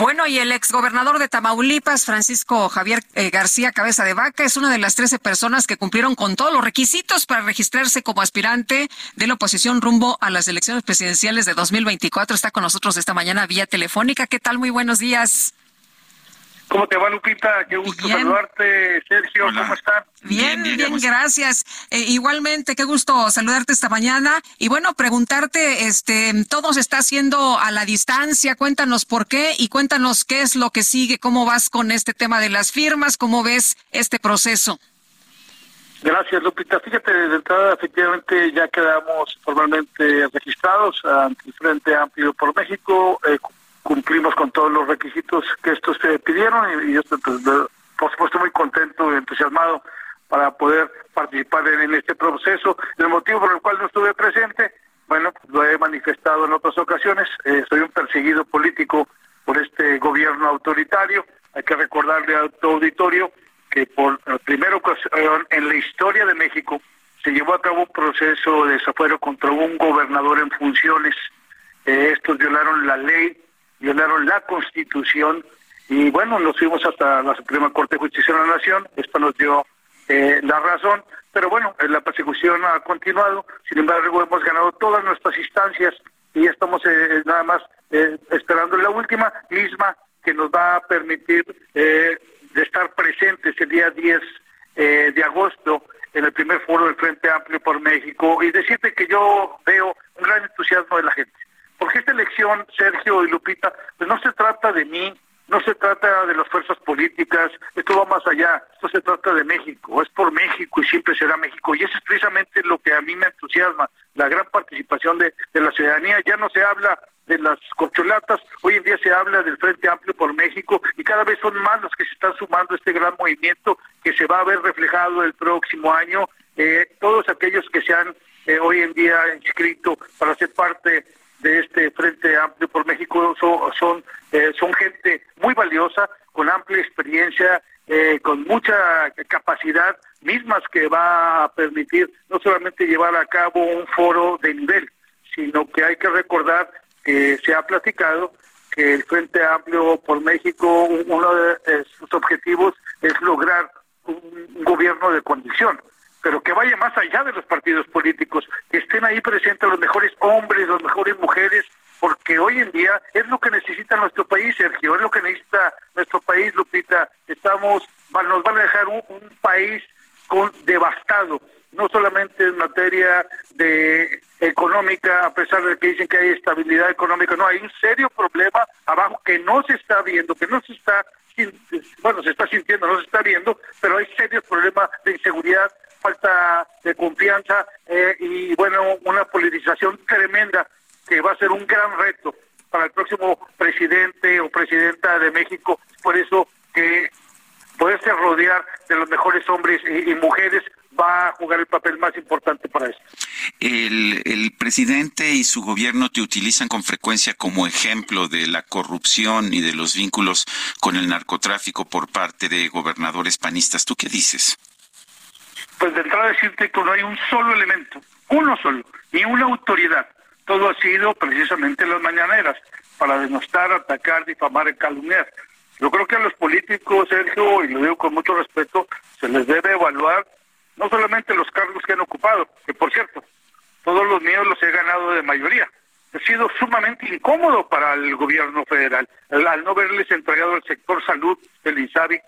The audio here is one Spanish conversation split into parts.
Bueno, y el exgobernador de Tamaulipas, Francisco Javier eh, García Cabeza de Vaca, es una de las 13 personas que cumplieron con todos los requisitos para registrarse como aspirante de la oposición rumbo a las elecciones presidenciales de 2024. Está con nosotros esta mañana vía telefónica. ¿Qué tal? Muy buenos días. ¿Cómo te va, Lupita? Qué gusto Bien. saludarte. Sergio, ¿cómo están? Bien, bien, gracias. Eh, igualmente, qué gusto saludarte esta mañana. Y bueno, preguntarte, este, todo se está haciendo a la distancia. Cuéntanos por qué y cuéntanos qué es lo que sigue, cómo vas con este tema de las firmas, cómo ves este proceso. Gracias, Lupita. Fíjate, de entrada, efectivamente, ya quedamos formalmente registrados ante el Frente Amplio por México. Eh, cumplimos con todos los requisitos que estos te pidieron y, yo estoy, pues, por supuesto, muy contento y entusiasmado para poder participar en, este proceso. El motivo por el cual no estuve presente, bueno, pues, lo he manifestado en otras ocasiones. Eh, soy un perseguido político por este gobierno autoritario. Hay que recordarle a tu auditorio que por primera ocasión en la historia de México se llevó a cabo un proceso de desafuero contra un gobernador en funciones. Eh, estos violaron la ley, violaron la constitución y bueno, nos fuimos hasta la Suprema Corte de Justicia de la Nación. Esto nos dio eh, la razón, pero bueno, eh, la persecución ha continuado. Sin embargo, hemos ganado todas nuestras instancias y estamos eh, nada más eh, esperando la última misma que nos va a permitir eh, de estar presentes el día 10 eh, de agosto en el primer foro del Frente Amplio por México y decirte que yo veo un gran entusiasmo de la gente. Porque esta elección, Sergio y Lupita, pues no se trata de mí, no se trata de las fuerzas políticas, esto va más allá, esto se trata de México, es por México y siempre será México. Y eso es precisamente lo que a mí me entusiasma, la gran participación de, la ciudadanía. Ya no se habla de las corcholatas, hoy en día se habla del Frente Amplio por México y cada vez son más los que se están sumando a este gran movimiento que se va a ver reflejado el próximo año. Eh, todos aquellos que se han eh, hoy en día inscrito para ser parte este Frente Amplio por México son, son, eh, gente muy valiosa, con amplia experiencia, eh, con mucha capacidad, mismas que va a permitir no solamente llevar a cabo un foro de nivel, sino que hay que recordar que se ha platicado que el Frente Amplio por México, un- uno de sus objetivos es lograr un gobierno de condición pero que vaya más allá de los partidos políticos, que estén ahí presentes los mejores hombres, las mejores mujeres, porque hoy en día es lo que necesita nuestro país, Sergio, es lo que necesita nuestro país, Lupita. Estamos, nos van a dejar un, país con devastado, no solamente en materia de económica, a pesar de que dicen que hay estabilidad económica, no, hay un serio problema abajo que no se está viendo, que no se está bueno, se está sintiendo, no se está viendo, pero hay serios problemas de inseguridad, falta de confianza eh, y, bueno, una politización tremenda que va a ser un gran reto para el próximo presidente o presidenta de México. Por eso que poderse rodear de los mejores hombres y, y mujeres va a jugar el papel más importante para esto. El, el presidente y su gobierno te utilizan con frecuencia como ejemplo de la corrupción y de los vínculos con el narcotráfico por parte de gobernadores panistas. ¿Tú qué dices? Pues de entrada decirte que no hay un solo elemento, uno solo, ni una autoridad. Todo ha sido precisamente las mañaneras para denostar, atacar, difamar y calumniar. Yo creo que a los políticos, Sergio, y lo digo con mucho respeto, se les debe evaluar no solamente los cargos que han ocupado, que por cierto, todos los míos los he ganado de mayoría. Ha sido sumamente incómodo para el gobierno federal al, al no verles entregado el sector salud del INSABI,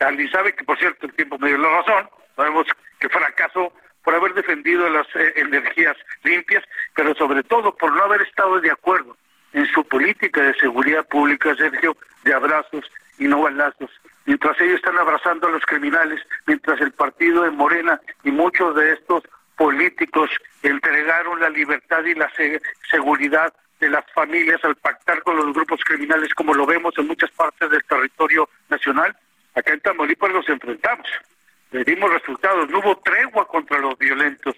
al INSABI que por cierto el tiempo me dio la razón, sabemos que fracasó por haber defendido las eh, energías limpias, pero sobre todo por no haber estado de acuerdo en su política de seguridad pública, Sergio, de abrazos y no balazos. Mientras ellos están abrazando a los criminales, mientras el partido de Morena y muchos de estos políticos entregaron la libertad y la se- seguridad de las familias al pactar con los grupos criminales, como lo vemos en muchas partes del territorio nacional. Acá en Tamaulipas nos enfrentamos, le dimos resultados, no hubo tregua contra los violentos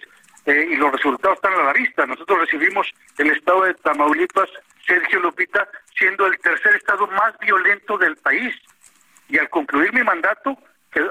eh, y los resultados están a la vista. Nosotros recibimos el estado de Tamaulipas, Sergio Lupita, siendo el tercer estado más violento del país. Y al concluir mi mandato,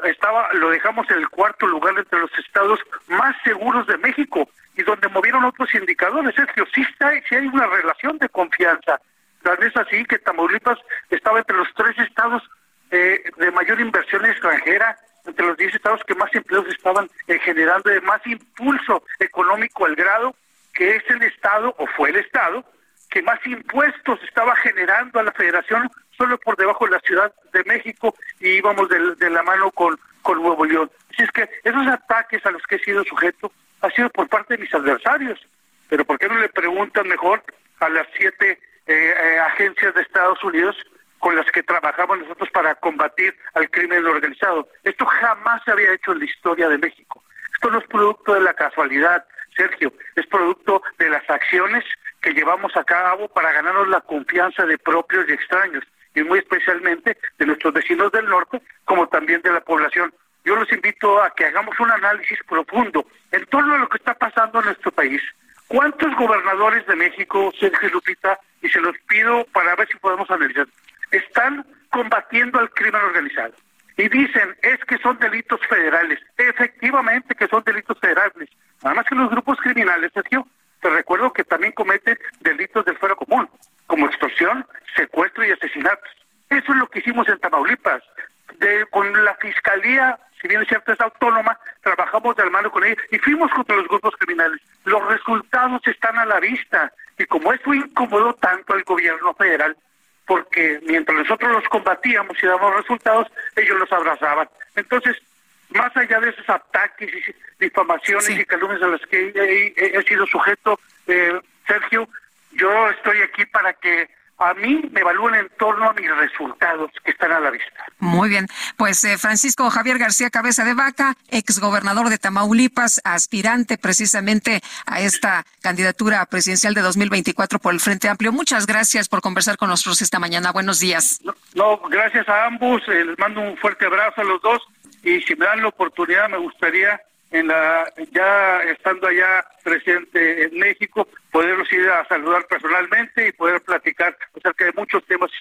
estaba lo dejamos en el cuarto lugar entre los estados más seguros de México y donde movieron otros indicadores, Sergio, sí, está, sí hay una relación de confianza. Tal vez así que Tamaulipas estaba entre los tres estados eh, de mayor inversión extranjera, entre los diez estados que más empleos estaban eh, generando, de más impulso económico al grado que es el estado, o fue el estado, que más impuestos estaba generando a la federación solo por debajo de la Ciudad de México y íbamos de, la mano con, con Nuevo León. Así es que esos ataques a los que he sido sujeto ha sido por parte de mis adversarios. Pero ¿por qué no le preguntan mejor a las siete eh, eh, agencias de Estados Unidos con las que trabajamos nosotros para combatir al crimen organizado? Esto jamás se había hecho en la historia de México. Esto no es producto de la casualidad, Sergio, es producto de las acciones que llevamos a cabo para ganarnos la confianza de propios y extraños, y muy especialmente de nuestros vecinos del norte, como también de la población yo los invito a que hagamos un análisis profundo en torno a lo que está pasando en nuestro país. ¿Cuántos gobernadores de México, Sergio Lupita, y se los pido para ver si podemos analizar, están combatiendo al crimen organizado? Y dicen, es que son delitos federales. Efectivamente que son delitos federales. Además que los grupos criminales, Sergio, te recuerdo que también cometen delitos del fuero común, como extorsión, secuestro y asesinatos. Eso es lo que hicimos en Tamaulipas. De, con la fiscalía si bien es cierto es autónoma, trabajamos de la mano con ella y fuimos contra los grupos criminales. Los resultados están a la vista y como eso incomodó tanto al gobierno federal, porque mientras nosotros los combatíamos y dábamos resultados, ellos los abrazaban. Entonces, más allá de esos ataques y difamaciones y calumnias a las que he, sido sujeto, eh, Sergio, yo estoy aquí para que a mí me evalúan en torno a mis resultados que están a la vista. Muy bien, pues eh, Francisco Javier García Cabeza de Vaca, exgobernador de Tamaulipas, aspirante precisamente a esta candidatura presidencial de 2024 por el Frente Amplio. Muchas gracias por conversar con nosotros esta mañana. Buenos días. No, gracias a ambos. Eh, les mando un fuerte abrazo a los dos y si me dan la oportunidad me gustaría en la ya estando allá presente en México, poderlos ir a saludar personalmente y poder platicar acerca de muchos temas